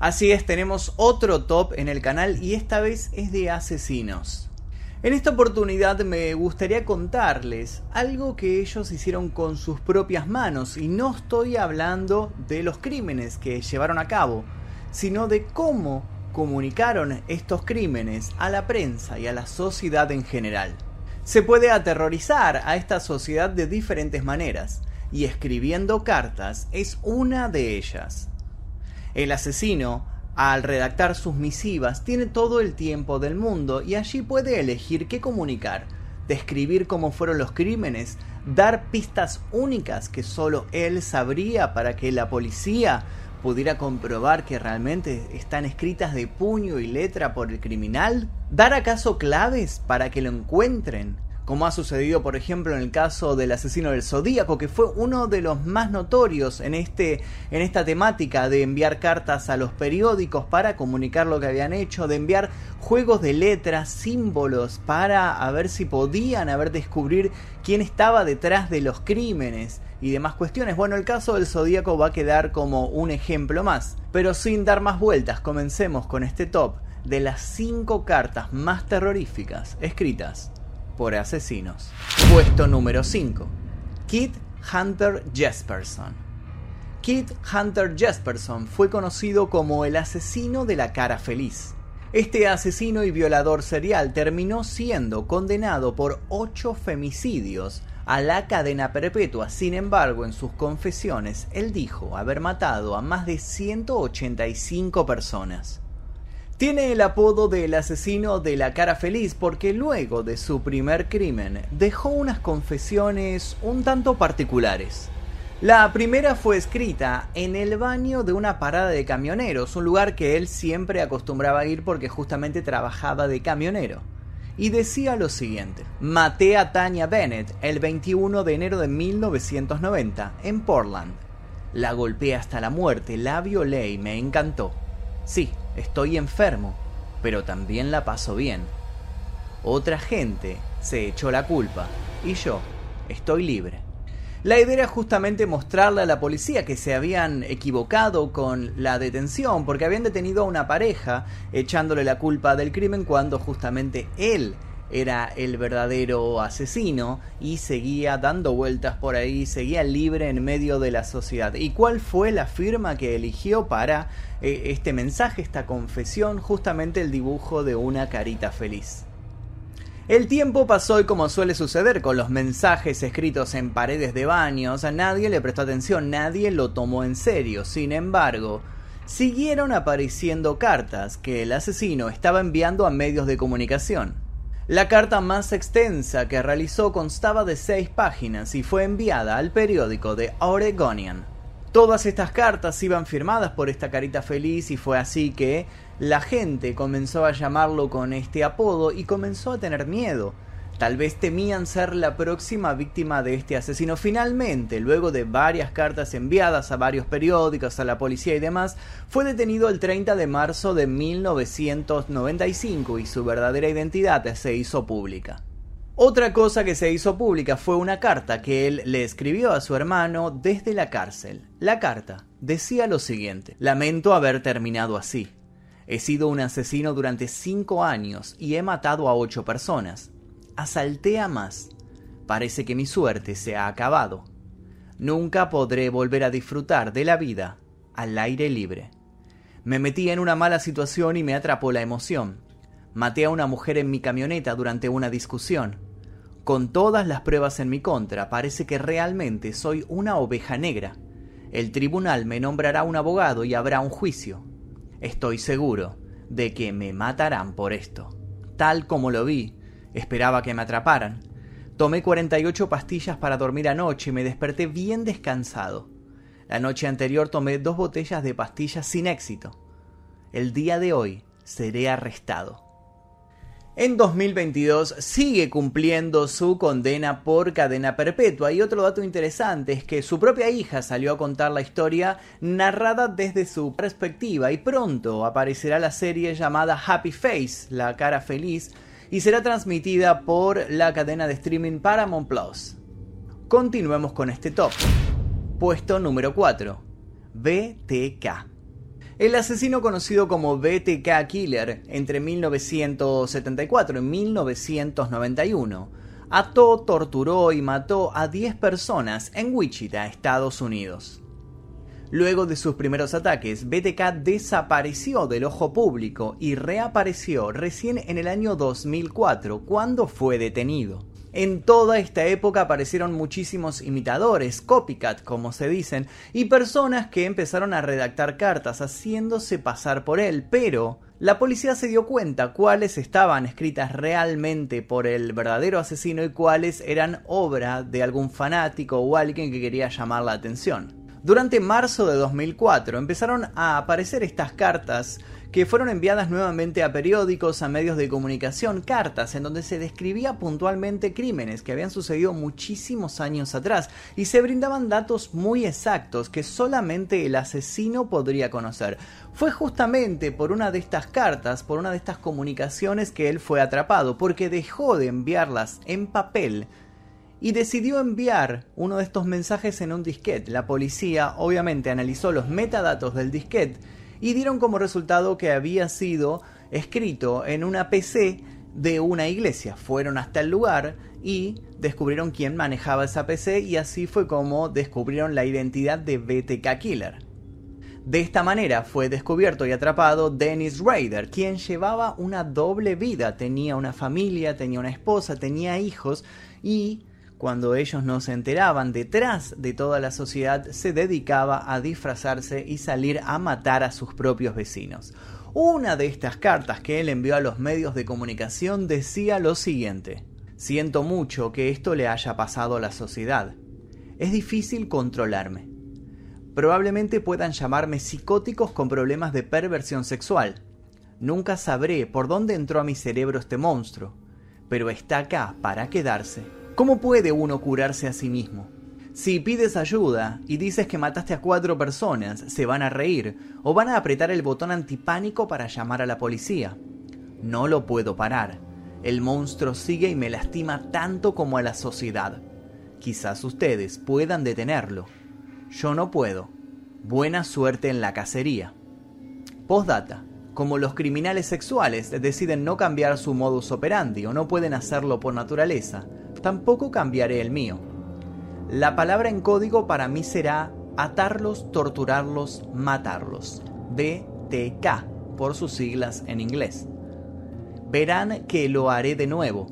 Así es, tenemos otro top en el canal y esta vez es de asesinos. En esta oportunidad me gustaría contarles algo que ellos hicieron con sus propias manos y no estoy hablando de los crímenes que llevaron a cabo, sino de cómo comunicaron estos crímenes a la prensa y a la sociedad en general. Se puede aterrorizar a esta sociedad de diferentes maneras, y escribiendo cartas es una de ellas. El asesino, al redactar sus misivas, tiene todo el tiempo del mundo y allí puede elegir qué comunicar, describir cómo fueron los crímenes, dar pistas únicas que solo él sabría para que la policía pudiera comprobar que realmente están escritas de puño y letra por el criminal, dar acaso claves para que lo encuentren, como ha sucedido por ejemplo en el caso del asesino del Zodíaco, que fue uno de los más notorios en, este, en esta temática de enviar cartas a los periódicos para comunicar lo que habían hecho, de enviar juegos de letras, símbolos, para a ver si podían haber descubrir quién estaba detrás de los crímenes y demás cuestiones. Bueno, el caso del Zodíaco va a quedar como un ejemplo más. Pero sin dar más vueltas, comencemos con este top de las 5 cartas más terroríficas escritas asesinos. Puesto número 5. Kit Hunter Jesperson. Kit Hunter Jesperson fue conocido como el asesino de la cara feliz. Este asesino y violador serial terminó siendo condenado por 8 femicidios a la cadena perpetua. Sin embargo, en sus confesiones, él dijo haber matado a más de 185 personas. Tiene el apodo del asesino de la cara feliz porque luego de su primer crimen dejó unas confesiones un tanto particulares. La primera fue escrita en el baño de una parada de camioneros, un lugar que él siempre acostumbraba a ir porque justamente trabajaba de camionero. Y decía lo siguiente, maté a Tanya Bennett el 21 de enero de 1990 en Portland. La golpeé hasta la muerte, la violé y me encantó. Sí, estoy enfermo, pero también la paso bien. Otra gente se echó la culpa y yo estoy libre. La idea era justamente mostrarle a la policía que se habían equivocado con la detención porque habían detenido a una pareja echándole la culpa del crimen cuando justamente él era el verdadero asesino y seguía dando vueltas por ahí, seguía libre en medio de la sociedad. ¿Y cuál fue la firma que eligió para eh, este mensaje, esta confesión? Justamente el dibujo de una carita feliz. El tiempo pasó y como suele suceder con los mensajes escritos en paredes de baños, a nadie le prestó atención, nadie lo tomó en serio. Sin embargo, siguieron apareciendo cartas que el asesino estaba enviando a medios de comunicación. La carta más extensa que realizó constaba de seis páginas y fue enviada al periódico The Oregonian. Todas estas cartas iban firmadas por esta carita feliz y fue así que la gente comenzó a llamarlo con este apodo y comenzó a tener miedo. Tal vez temían ser la próxima víctima de este asesino. Finalmente, luego de varias cartas enviadas a varios periódicos, a la policía y demás, fue detenido el 30 de marzo de 1995 y su verdadera identidad se hizo pública. Otra cosa que se hizo pública fue una carta que él le escribió a su hermano desde la cárcel. La carta decía lo siguiente, lamento haber terminado así. He sido un asesino durante cinco años y he matado a ocho personas asalté a más. Parece que mi suerte se ha acabado. Nunca podré volver a disfrutar de la vida al aire libre. Me metí en una mala situación y me atrapó la emoción. Maté a una mujer en mi camioneta durante una discusión. Con todas las pruebas en mi contra, parece que realmente soy una oveja negra. El tribunal me nombrará un abogado y habrá un juicio. Estoy seguro de que me matarán por esto. Tal como lo vi, Esperaba que me atraparan. Tomé 48 pastillas para dormir anoche y me desperté bien descansado. La noche anterior tomé dos botellas de pastillas sin éxito. El día de hoy seré arrestado. En 2022 sigue cumpliendo su condena por cadena perpetua y otro dato interesante es que su propia hija salió a contar la historia narrada desde su perspectiva y pronto aparecerá la serie llamada Happy Face, la cara feliz, y será transmitida por la cadena de streaming Paramount Plus. Continuemos con este top. Puesto número 4. BTK. El asesino conocido como BTK Killer entre 1974 y 1991 ató, torturó y mató a 10 personas en Wichita, Estados Unidos. Luego de sus primeros ataques, BTK desapareció del ojo público y reapareció recién en el año 2004, cuando fue detenido. En toda esta época aparecieron muchísimos imitadores, copycat como se dicen, y personas que empezaron a redactar cartas haciéndose pasar por él, pero la policía se dio cuenta cuáles estaban escritas realmente por el verdadero asesino y cuáles eran obra de algún fanático o alguien que quería llamar la atención. Durante marzo de 2004 empezaron a aparecer estas cartas que fueron enviadas nuevamente a periódicos, a medios de comunicación, cartas en donde se describía puntualmente crímenes que habían sucedido muchísimos años atrás y se brindaban datos muy exactos que solamente el asesino podría conocer. Fue justamente por una de estas cartas, por una de estas comunicaciones que él fue atrapado, porque dejó de enviarlas en papel y decidió enviar uno de estos mensajes en un disquete. La policía obviamente analizó los metadatos del disquete y dieron como resultado que había sido escrito en una PC de una iglesia. Fueron hasta el lugar y descubrieron quién manejaba esa PC y así fue como descubrieron la identidad de BTK Killer. De esta manera fue descubierto y atrapado Dennis Rader, quien llevaba una doble vida, tenía una familia, tenía una esposa, tenía hijos y cuando ellos no se enteraban, detrás de toda la sociedad se dedicaba a disfrazarse y salir a matar a sus propios vecinos. Una de estas cartas que él envió a los medios de comunicación decía lo siguiente. Siento mucho que esto le haya pasado a la sociedad. Es difícil controlarme. Probablemente puedan llamarme psicóticos con problemas de perversión sexual. Nunca sabré por dónde entró a mi cerebro este monstruo, pero está acá para quedarse. ¿Cómo puede uno curarse a sí mismo? Si pides ayuda y dices que mataste a cuatro personas, se van a reír o van a apretar el botón antipánico para llamar a la policía. No lo puedo parar. El monstruo sigue y me lastima tanto como a la sociedad. Quizás ustedes puedan detenerlo. Yo no puedo. Buena suerte en la cacería. Postdata. Como los criminales sexuales deciden no cambiar su modus operandi o no pueden hacerlo por naturaleza, tampoco cambiaré el mío. La palabra en código para mí será atarlos, torturarlos, matarlos. BTK, por sus siglas en inglés. Verán que lo haré de nuevo.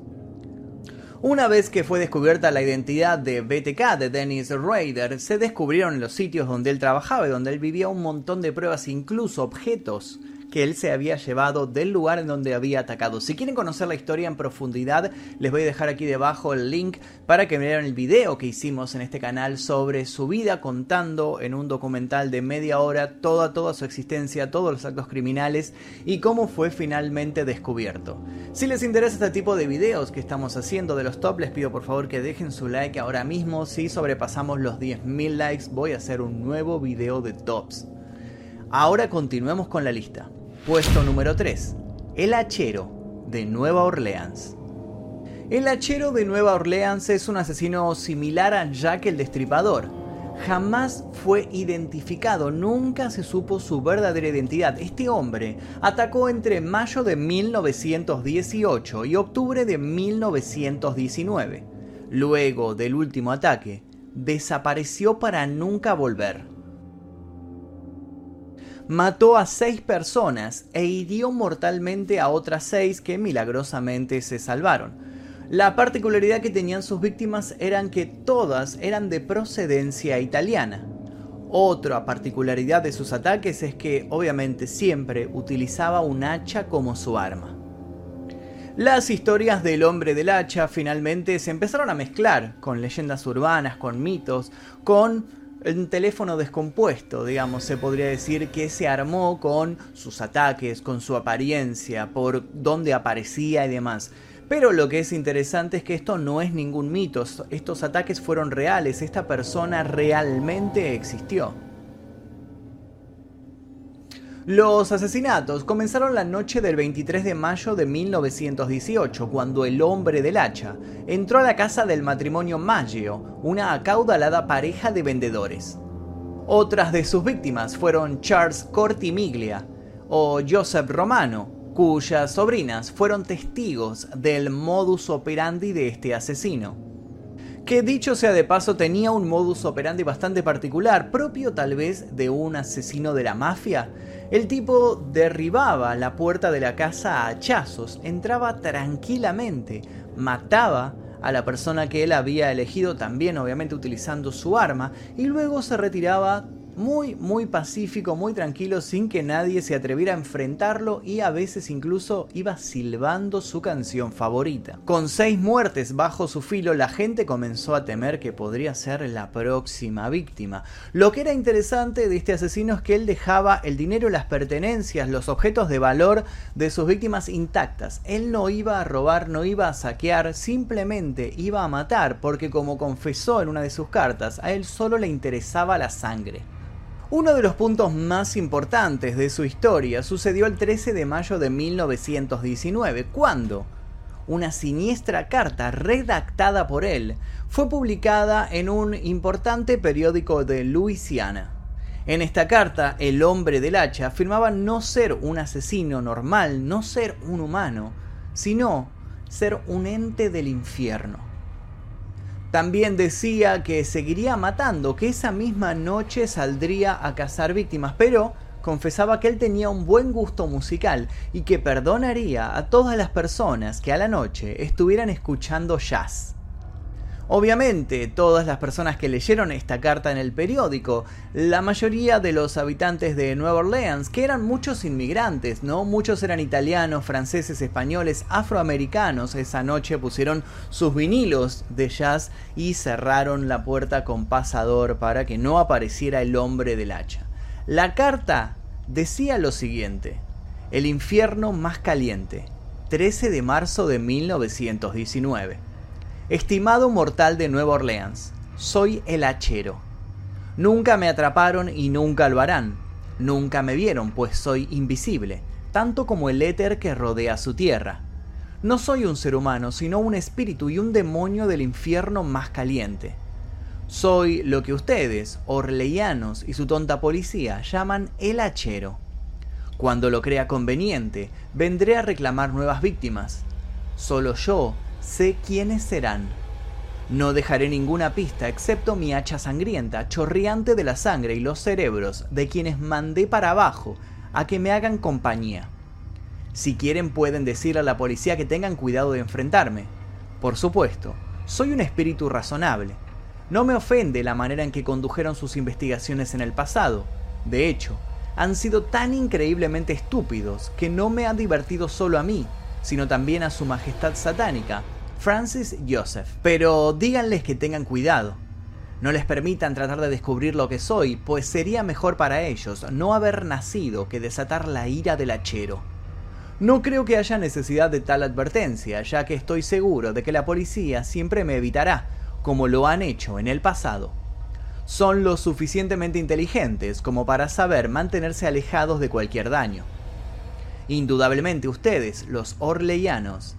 Una vez que fue descubierta la identidad de BTK, de Dennis Rader, se descubrieron en los sitios donde él trabajaba y donde él vivía un montón de pruebas, incluso objetos él se había llevado del lugar en donde había atacado. Si quieren conocer la historia en profundidad, les voy a dejar aquí debajo el link para que vean el video que hicimos en este canal sobre su vida contando en un documental de media hora toda toda su existencia, todos los actos criminales y cómo fue finalmente descubierto. Si les interesa este tipo de videos que estamos haciendo de los top, les pido por favor que dejen su like ahora mismo. Si sobrepasamos los 10.000 likes, voy a hacer un nuevo video de tops. Ahora continuemos con la lista. Puesto número 3. El hachero de Nueva Orleans. El hachero de Nueva Orleans es un asesino similar a Jack el Destripador. Jamás fue identificado, nunca se supo su verdadera identidad. Este hombre atacó entre mayo de 1918 y octubre de 1919. Luego del último ataque, desapareció para nunca volver mató a seis personas e hirió mortalmente a otras seis que milagrosamente se salvaron. La particularidad que tenían sus víctimas eran que todas eran de procedencia italiana. Otra particularidad de sus ataques es que obviamente siempre utilizaba un hacha como su arma. Las historias del hombre del hacha finalmente se empezaron a mezclar con leyendas urbanas, con mitos, con un teléfono descompuesto, digamos, se podría decir que se armó con sus ataques, con su apariencia, por dónde aparecía y demás. Pero lo que es interesante es que esto no es ningún mito, estos ataques fueron reales, esta persona realmente existió. Los asesinatos comenzaron la noche del 23 de mayo de 1918, cuando el hombre del hacha entró a la casa del matrimonio Maggio, una acaudalada pareja de vendedores. Otras de sus víctimas fueron Charles Cortimiglia o Joseph Romano, cuyas sobrinas fueron testigos del modus operandi de este asesino. Que dicho sea de paso tenía un modus operandi bastante particular, propio tal vez de un asesino de la mafia. El tipo derribaba la puerta de la casa a hachazos, entraba tranquilamente, mataba a la persona que él había elegido también obviamente utilizando su arma y luego se retiraba muy, muy pacífico, muy tranquilo, sin que nadie se atreviera a enfrentarlo y a veces incluso iba silbando su canción favorita. Con seis muertes bajo su filo, la gente comenzó a temer que podría ser la próxima víctima. Lo que era interesante de este asesino es que él dejaba el dinero, las pertenencias, los objetos de valor de sus víctimas intactas. Él no iba a robar, no iba a saquear, simplemente iba a matar, porque como confesó en una de sus cartas, a él solo le interesaba la sangre. Uno de los puntos más importantes de su historia sucedió el 13 de mayo de 1919, cuando una siniestra carta redactada por él fue publicada en un importante periódico de Luisiana. En esta carta, el hombre del hacha afirmaba no ser un asesino normal, no ser un humano, sino ser un ente del infierno. También decía que seguiría matando, que esa misma noche saldría a cazar víctimas, pero confesaba que él tenía un buen gusto musical y que perdonaría a todas las personas que a la noche estuvieran escuchando jazz. Obviamente, todas las personas que leyeron esta carta en el periódico, la mayoría de los habitantes de Nueva Orleans, que eran muchos inmigrantes, ¿no? Muchos eran italianos, franceses, españoles, afroamericanos, esa noche pusieron sus vinilos de jazz y cerraron la puerta con pasador para que no apareciera el hombre del hacha. La carta decía lo siguiente: El infierno más caliente, 13 de marzo de 1919. Estimado mortal de Nueva Orleans, soy el hachero. Nunca me atraparon y nunca lo harán. Nunca me vieron, pues soy invisible, tanto como el éter que rodea su tierra. No soy un ser humano, sino un espíritu y un demonio del infierno más caliente. Soy lo que ustedes, orleyanos y su tonta policía, llaman el hachero. Cuando lo crea conveniente, vendré a reclamar nuevas víctimas. Solo yo Sé quiénes serán. No dejaré ninguna pista excepto mi hacha sangrienta, chorreante de la sangre y los cerebros de quienes mandé para abajo a que me hagan compañía. Si quieren pueden decir a la policía que tengan cuidado de enfrentarme. Por supuesto, soy un espíritu razonable. No me ofende la manera en que condujeron sus investigaciones en el pasado. De hecho, han sido tan increíblemente estúpidos que no me han divertido solo a mí, sino también a su majestad satánica, Francis Joseph. Pero díganles que tengan cuidado. No les permitan tratar de descubrir lo que soy, pues sería mejor para ellos no haber nacido que desatar la ira del hachero. No creo que haya necesidad de tal advertencia, ya que estoy seguro de que la policía siempre me evitará, como lo han hecho en el pasado. Son lo suficientemente inteligentes como para saber mantenerse alejados de cualquier daño. Indudablemente ustedes, los orleyanos,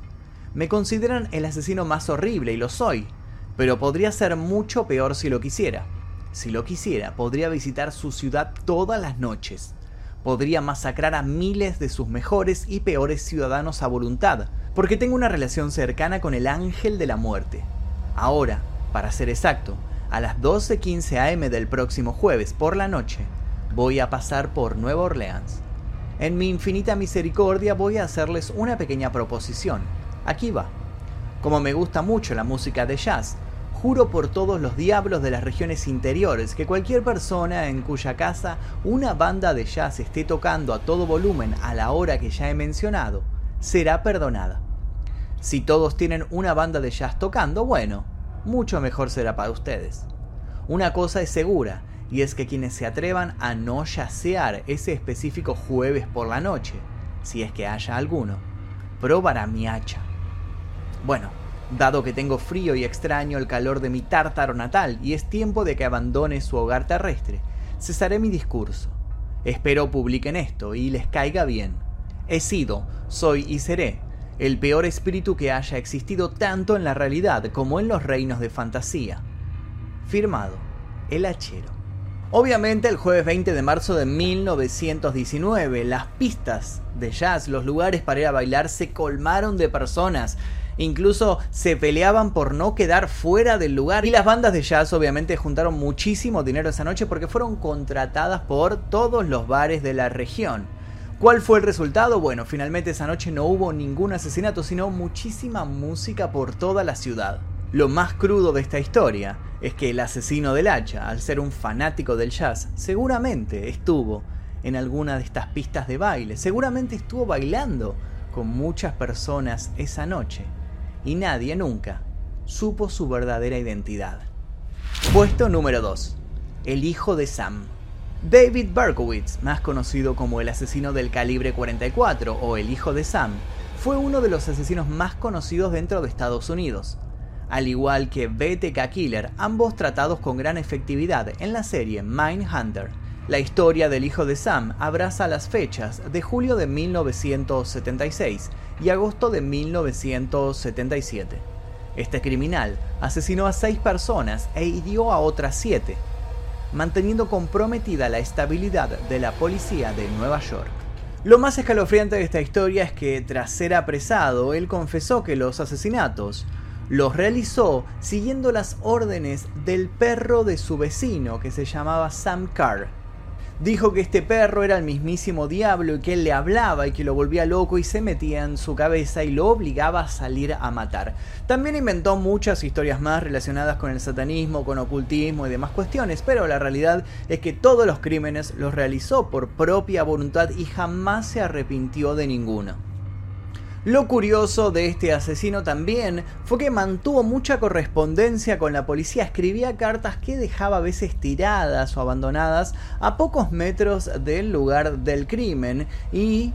me consideran el asesino más horrible y lo soy, pero podría ser mucho peor si lo quisiera. Si lo quisiera, podría visitar su ciudad todas las noches. Podría masacrar a miles de sus mejores y peores ciudadanos a voluntad, porque tengo una relación cercana con el ángel de la muerte. Ahora, para ser exacto, a las 12.15 am del próximo jueves por la noche, voy a pasar por Nueva Orleans. En mi infinita misericordia voy a hacerles una pequeña proposición Aquí va. Como me gusta mucho la música de jazz, juro por todos los diablos de las regiones interiores que cualquier persona en cuya casa una banda de jazz esté tocando a todo volumen a la hora que ya he mencionado, será perdonada. Si todos tienen una banda de jazz tocando, bueno, mucho mejor será para ustedes. Una cosa es segura, y es que quienes se atrevan a no yacear ese específico jueves por la noche, si es que haya alguno, probará mi hacha. Bueno, dado que tengo frío y extraño el calor de mi tártaro natal y es tiempo de que abandone su hogar terrestre, cesaré mi discurso. Espero publiquen esto y les caiga bien. He sido, soy y seré el peor espíritu que haya existido tanto en la realidad como en los reinos de fantasía. Firmado, el hachero. Obviamente el jueves 20 de marzo de 1919, las pistas de jazz, los lugares para ir a bailar se colmaron de personas. Incluso se peleaban por no quedar fuera del lugar. Y las bandas de jazz obviamente juntaron muchísimo dinero esa noche porque fueron contratadas por todos los bares de la región. ¿Cuál fue el resultado? Bueno, finalmente esa noche no hubo ningún asesinato, sino muchísima música por toda la ciudad. Lo más crudo de esta historia es que el asesino del hacha, al ser un fanático del jazz, seguramente estuvo en alguna de estas pistas de baile, seguramente estuvo bailando con muchas personas esa noche y nadie nunca supo su verdadera identidad. Puesto número 2. El hijo de Sam. David Berkowitz, más conocido como el asesino del calibre 44 o el hijo de Sam, fue uno de los asesinos más conocidos dentro de Estados Unidos al igual que BTK Killer, ambos tratados con gran efectividad en la serie Mindhunter. La historia del hijo de Sam abraza las fechas de julio de 1976 y agosto de 1977. Este criminal asesinó a seis personas e hirió a otras siete, manteniendo comprometida la estabilidad de la policía de Nueva York. Lo más escalofriante de esta historia es que tras ser apresado, él confesó que los asesinatos los realizó siguiendo las órdenes del perro de su vecino que se llamaba Sam Carr. Dijo que este perro era el mismísimo diablo y que él le hablaba y que lo volvía loco y se metía en su cabeza y lo obligaba a salir a matar. También inventó muchas historias más relacionadas con el satanismo, con ocultismo y demás cuestiones, pero la realidad es que todos los crímenes los realizó por propia voluntad y jamás se arrepintió de ninguno. Lo curioso de este asesino también fue que mantuvo mucha correspondencia con la policía, escribía cartas que dejaba a veces tiradas o abandonadas a pocos metros del lugar del crimen y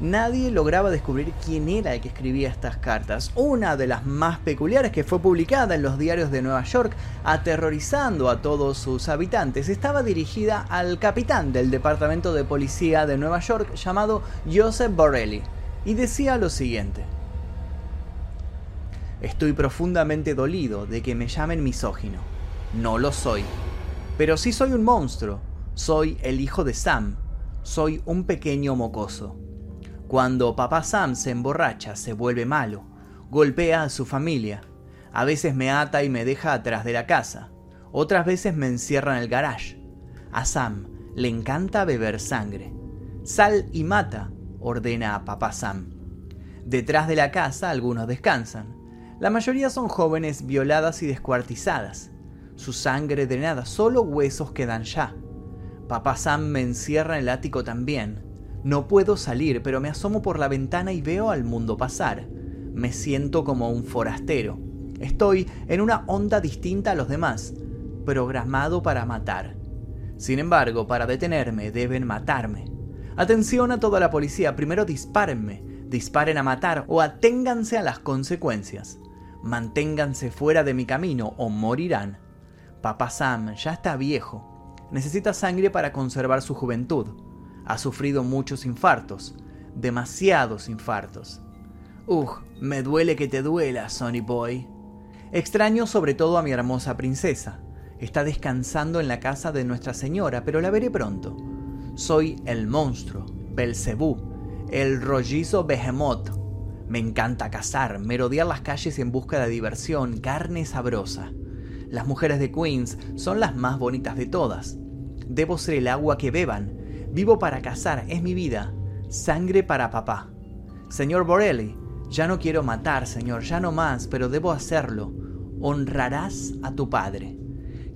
nadie lograba descubrir quién era el que escribía estas cartas. Una de las más peculiares que fue publicada en los diarios de Nueva York, aterrorizando a todos sus habitantes, estaba dirigida al capitán del Departamento de Policía de Nueva York llamado Joseph Borrelli y decía lo siguiente. Estoy profundamente dolido de que me llamen misógino. No lo soy. Pero sí soy un monstruo. Soy el hijo de Sam. Soy un pequeño mocoso. Cuando papá Sam se emborracha, se vuelve malo. Golpea a su familia. A veces me ata y me deja atrás de la casa. Otras veces me encierra en el garage. A Sam le encanta beber sangre. Sal y mata ordena a papá Sam. Detrás de la casa algunos descansan. La mayoría son jóvenes violadas y descuartizadas. Su sangre drenada, solo huesos quedan ya. Papá Sam me encierra en el ático también. No puedo salir, pero me asomo por la ventana y veo al mundo pasar. Me siento como un forastero. Estoy en una onda distinta a los demás, programado para matar. Sin embargo, para detenerme deben matarme. Atención a toda la policía, primero dispárenme, disparen a matar o aténganse a las consecuencias. Manténganse fuera de mi camino o morirán. Papá Sam ya está viejo. Necesita sangre para conservar su juventud. Ha sufrido muchos infartos, demasiados infartos. Ugh, me duele que te duela, Sonny Boy. Extraño sobre todo a mi hermosa princesa. Está descansando en la casa de Nuestra Señora, pero la veré pronto. Soy el monstruo, Belcebú, el rollizo Behemoth. Me encanta cazar, merodear las calles en busca de diversión, carne sabrosa. Las mujeres de Queens son las más bonitas de todas. Debo ser el agua que beban. Vivo para cazar, es mi vida. Sangre para papá. Señor Borelli, ya no quiero matar, señor, ya no más, pero debo hacerlo. Honrarás a tu padre.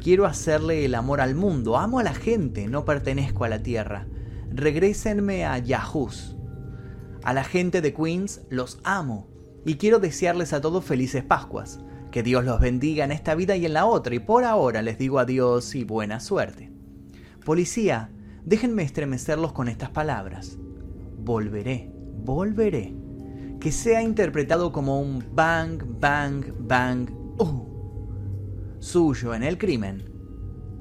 Quiero hacerle el amor al mundo. Amo a la gente, no pertenezco a la tierra. Regrésenme a Yahoos. A la gente de Queens los amo y quiero desearles a todos felices Pascuas. Que Dios los bendiga en esta vida y en la otra, y por ahora les digo adiós y buena suerte. Policía, déjenme estremecerlos con estas palabras. Volveré, volveré. Que sea interpretado como un bang, bang, bang, uh suyo en el crimen,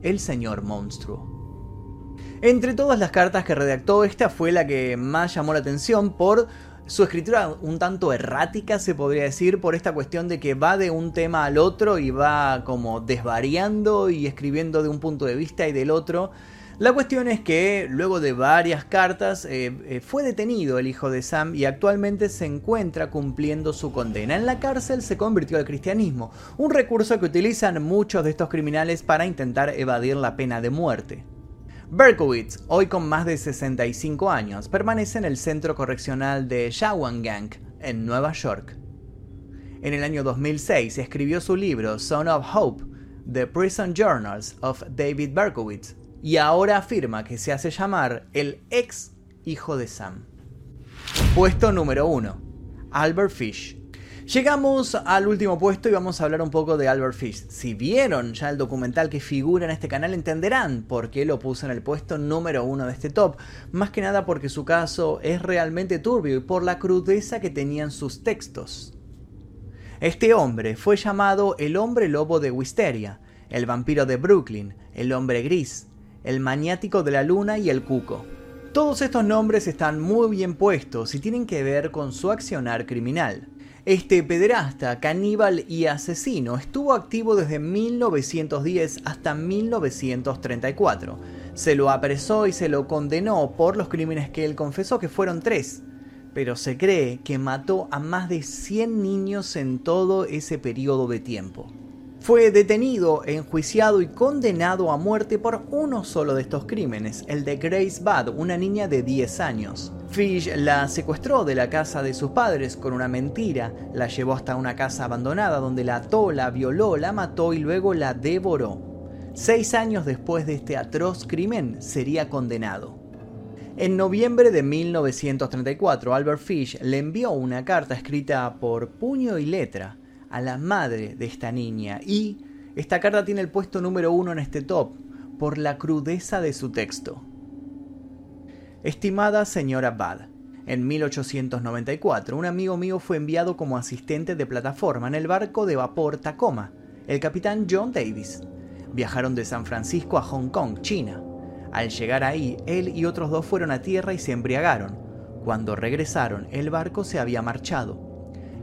el señor monstruo. Entre todas las cartas que redactó, esta fue la que más llamó la atención por su escritura un tanto errática, se podría decir, por esta cuestión de que va de un tema al otro y va como desvariando y escribiendo de un punto de vista y del otro. La cuestión es que luego de varias cartas eh, eh, fue detenido el hijo de Sam y actualmente se encuentra cumpliendo su condena. En la cárcel se convirtió al cristianismo, un recurso que utilizan muchos de estos criminales para intentar evadir la pena de muerte. Berkowitz, hoy con más de 65 años, permanece en el centro correccional de Shawangunk, en Nueva York. En el año 2006 escribió su libro Son of Hope, The Prison Journals of David Berkowitz, y ahora afirma que se hace llamar el ex hijo de Sam. Puesto número 1. Albert Fish. Llegamos al último puesto y vamos a hablar un poco de Albert Fish. Si vieron ya el documental que figura en este canal entenderán por qué lo puse en el puesto número uno de este top. Más que nada porque su caso es realmente turbio y por la crudeza que tenían sus textos. Este hombre fue llamado el hombre lobo de Wisteria, el vampiro de Brooklyn, el hombre gris, el maniático de la luna y el cuco. Todos estos nombres están muy bien puestos y tienen que ver con su accionar criminal. Este pederasta, caníbal y asesino estuvo activo desde 1910 hasta 1934. Se lo apresó y se lo condenó por los crímenes que él confesó, que fueron tres. Pero se cree que mató a más de 100 niños en todo ese periodo de tiempo. Fue detenido, enjuiciado y condenado a muerte por uno solo de estos crímenes, el de Grace Bad, una niña de 10 años. Fish la secuestró de la casa de sus padres con una mentira, la llevó hasta una casa abandonada donde la ató, la violó, la mató y luego la devoró. Seis años después de este atroz crimen sería condenado. En noviembre de 1934, Albert Fish le envió una carta escrita por puño y letra a la madre de esta niña y esta carta tiene el puesto número uno en este top por la crudeza de su texto. Estimada señora Bad, en 1894 un amigo mío fue enviado como asistente de plataforma en el barco de vapor Tacoma, el capitán John Davis. Viajaron de San Francisco a Hong Kong, China. Al llegar ahí, él y otros dos fueron a tierra y se embriagaron. Cuando regresaron, el barco se había marchado.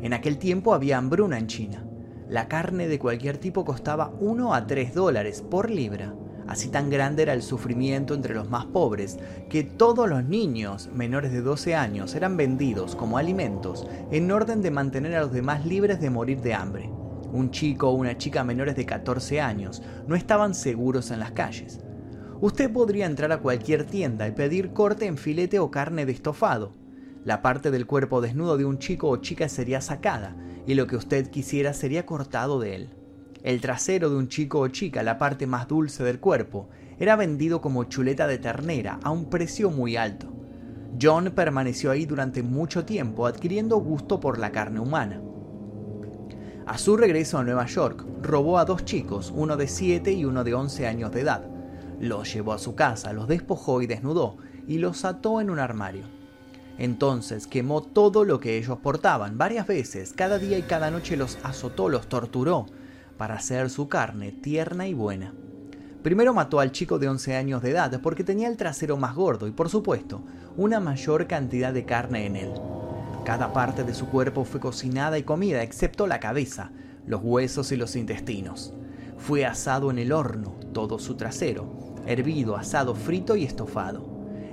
En aquel tiempo había hambruna en China. La carne de cualquier tipo costaba 1 a 3 dólares por libra. Así tan grande era el sufrimiento entre los más pobres que todos los niños menores de 12 años eran vendidos como alimentos en orden de mantener a los demás libres de morir de hambre. Un chico o una chica menores de 14 años no estaban seguros en las calles. Usted podría entrar a cualquier tienda y pedir corte en filete o carne de estofado, la parte del cuerpo desnudo de un chico o chica sería sacada y lo que usted quisiera sería cortado de él. El trasero de un chico o chica, la parte más dulce del cuerpo, era vendido como chuleta de ternera a un precio muy alto. John permaneció ahí durante mucho tiempo adquiriendo gusto por la carne humana. A su regreso a Nueva York, robó a dos chicos, uno de 7 y uno de 11 años de edad. Los llevó a su casa, los despojó y desnudó, y los ató en un armario. Entonces quemó todo lo que ellos portaban, varias veces, cada día y cada noche los azotó, los torturó, para hacer su carne tierna y buena. Primero mató al chico de 11 años de edad porque tenía el trasero más gordo y por supuesto una mayor cantidad de carne en él. Cada parte de su cuerpo fue cocinada y comida excepto la cabeza, los huesos y los intestinos. Fue asado en el horno, todo su trasero, hervido, asado, frito y estofado.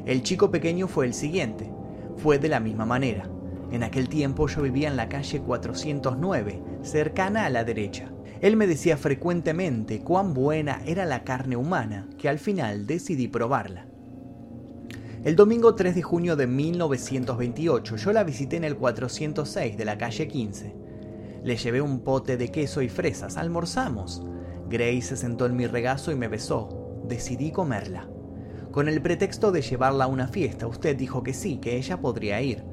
El chico pequeño fue el siguiente, fue de la misma manera. En aquel tiempo yo vivía en la calle 409, cercana a la derecha. Él me decía frecuentemente cuán buena era la carne humana, que al final decidí probarla. El domingo 3 de junio de 1928 yo la visité en el 406 de la calle 15. Le llevé un pote de queso y fresas, almorzamos. Grace se sentó en mi regazo y me besó. Decidí comerla. Con el pretexto de llevarla a una fiesta, usted dijo que sí, que ella podría ir.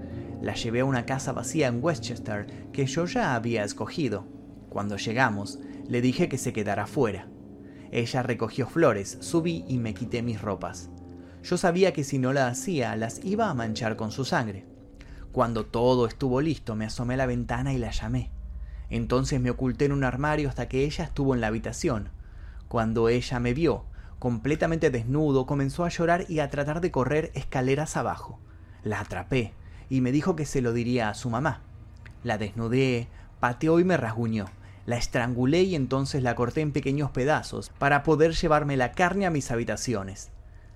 La llevé a una casa vacía en Westchester que yo ya había escogido. Cuando llegamos, le dije que se quedara fuera. Ella recogió flores, subí y me quité mis ropas. Yo sabía que si no la hacía, las iba a manchar con su sangre. Cuando todo estuvo listo, me asomé a la ventana y la llamé. Entonces me oculté en un armario hasta que ella estuvo en la habitación. Cuando ella me vio, completamente desnudo, comenzó a llorar y a tratar de correr escaleras abajo. La atrapé y me dijo que se lo diría a su mamá. La desnudé, pateó y me rasguñó. La estrangulé y entonces la corté en pequeños pedazos para poder llevarme la carne a mis habitaciones.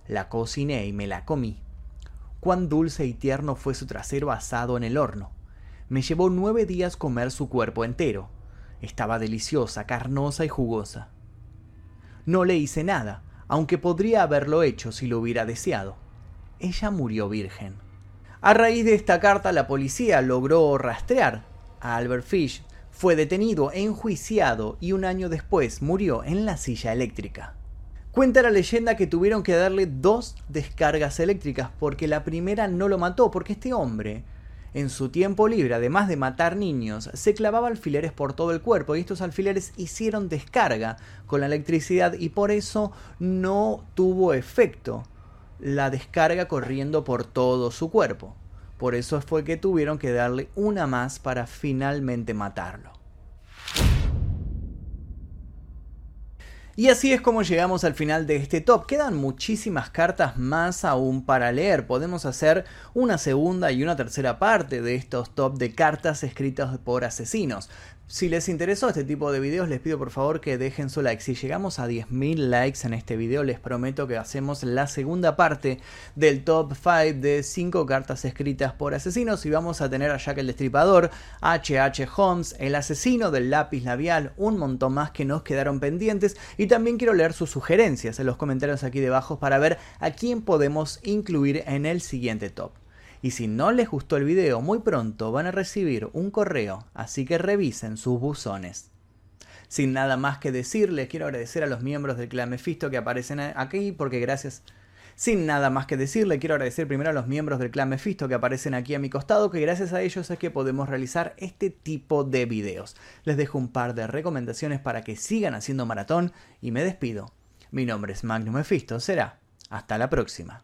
La cociné y me la comí. Cuán dulce y tierno fue su trasero asado en el horno. Me llevó nueve días comer su cuerpo entero. Estaba deliciosa, carnosa y jugosa. No le hice nada, aunque podría haberlo hecho si lo hubiera deseado. Ella murió virgen. A raíz de esta carta, la policía logró rastrear a Albert Fish, fue detenido, enjuiciado y un año después murió en la silla eléctrica. Cuenta la leyenda que tuvieron que darle dos descargas eléctricas porque la primera no lo mató, porque este hombre, en su tiempo libre, además de matar niños, se clavaba alfileres por todo el cuerpo y estos alfileres hicieron descarga con la electricidad y por eso no tuvo efecto la descarga corriendo por todo su cuerpo. Por eso fue que tuvieron que darle una más para finalmente matarlo. Y así es como llegamos al final de este top. Quedan muchísimas cartas más aún para leer. Podemos hacer una segunda y una tercera parte de estos top de cartas escritas por asesinos. Si les interesó este tipo de videos, les pido por favor que dejen su like. Si llegamos a 10.000 likes en este video, les prometo que hacemos la segunda parte del top 5 de 5 cartas escritas por asesinos. Y vamos a tener a Jack el Destripador, H.H. Holmes, el asesino del lápiz labial, un montón más que nos quedaron pendientes. Y también quiero leer sus sugerencias en los comentarios aquí debajo para ver a quién podemos incluir en el siguiente top. Y si no les gustó el video, muy pronto van a recibir un correo, así que revisen sus buzones. Sin nada más que decir, les quiero agradecer a los miembros del clan Mephisto que aparecen aquí, porque gracias... Sin nada más que decir, le quiero agradecer primero a los miembros del clan Mephisto que aparecen aquí a mi costado, que gracias a ellos es que podemos realizar este tipo de videos. Les dejo un par de recomendaciones para que sigan haciendo maratón y me despido. Mi nombre es Magnus Mephisto, será hasta la próxima.